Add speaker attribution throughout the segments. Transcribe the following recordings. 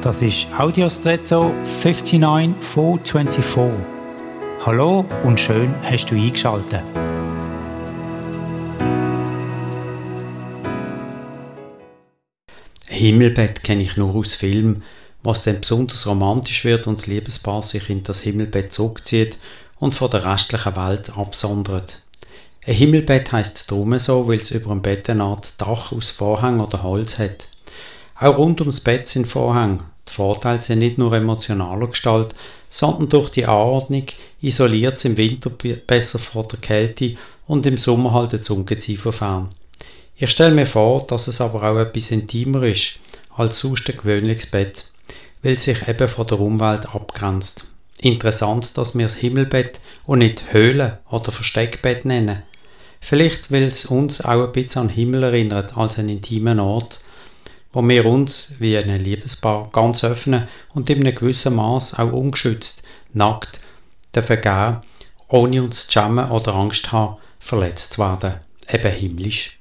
Speaker 1: Das ist Audiostretto 59424. Hallo und schön hast du eingeschaltet.
Speaker 2: Himmelbett kenne ich nur aus Filmen, was dann besonders romantisch wird und das Liebespaar sich in das Himmelbett zurückzieht und von der restlichen Welt absondert. Ein Himmelbett heisst drum so, weil es über dem Bett eine Art Dach aus Vorhang oder Holz hat. Auch rund ums Bett sind Vorhänge. Die Vorteile sind nicht nur emotionaler Gestalt, sondern durch die Anordnung isoliert es im Winter besser vor der Kälte und im Sommer halt das Ungeziefer fern. Ich stelle mir vor, dass es aber auch etwas intimer ist als sonst ein gewöhnliches Bett, weil es sich eben von der Umwelt abgrenzt. Interessant, dass wir das Himmelbett und nicht Höhle oder Versteckbett nennen. Vielleicht, weil es uns auch ein bisschen an den Himmel erinnert als einen intimen Ort, wo wir uns wie ein Liebespaar ganz öffnen und in einem gewissen Maß auch ungeschützt, nackt, gehen, ohne uns zu schämen oder Angst haben, verletzt zu werden, eben himmlisch.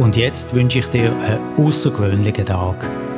Speaker 1: Und jetzt wünsche ich dir einen außergewöhnlichen Tag.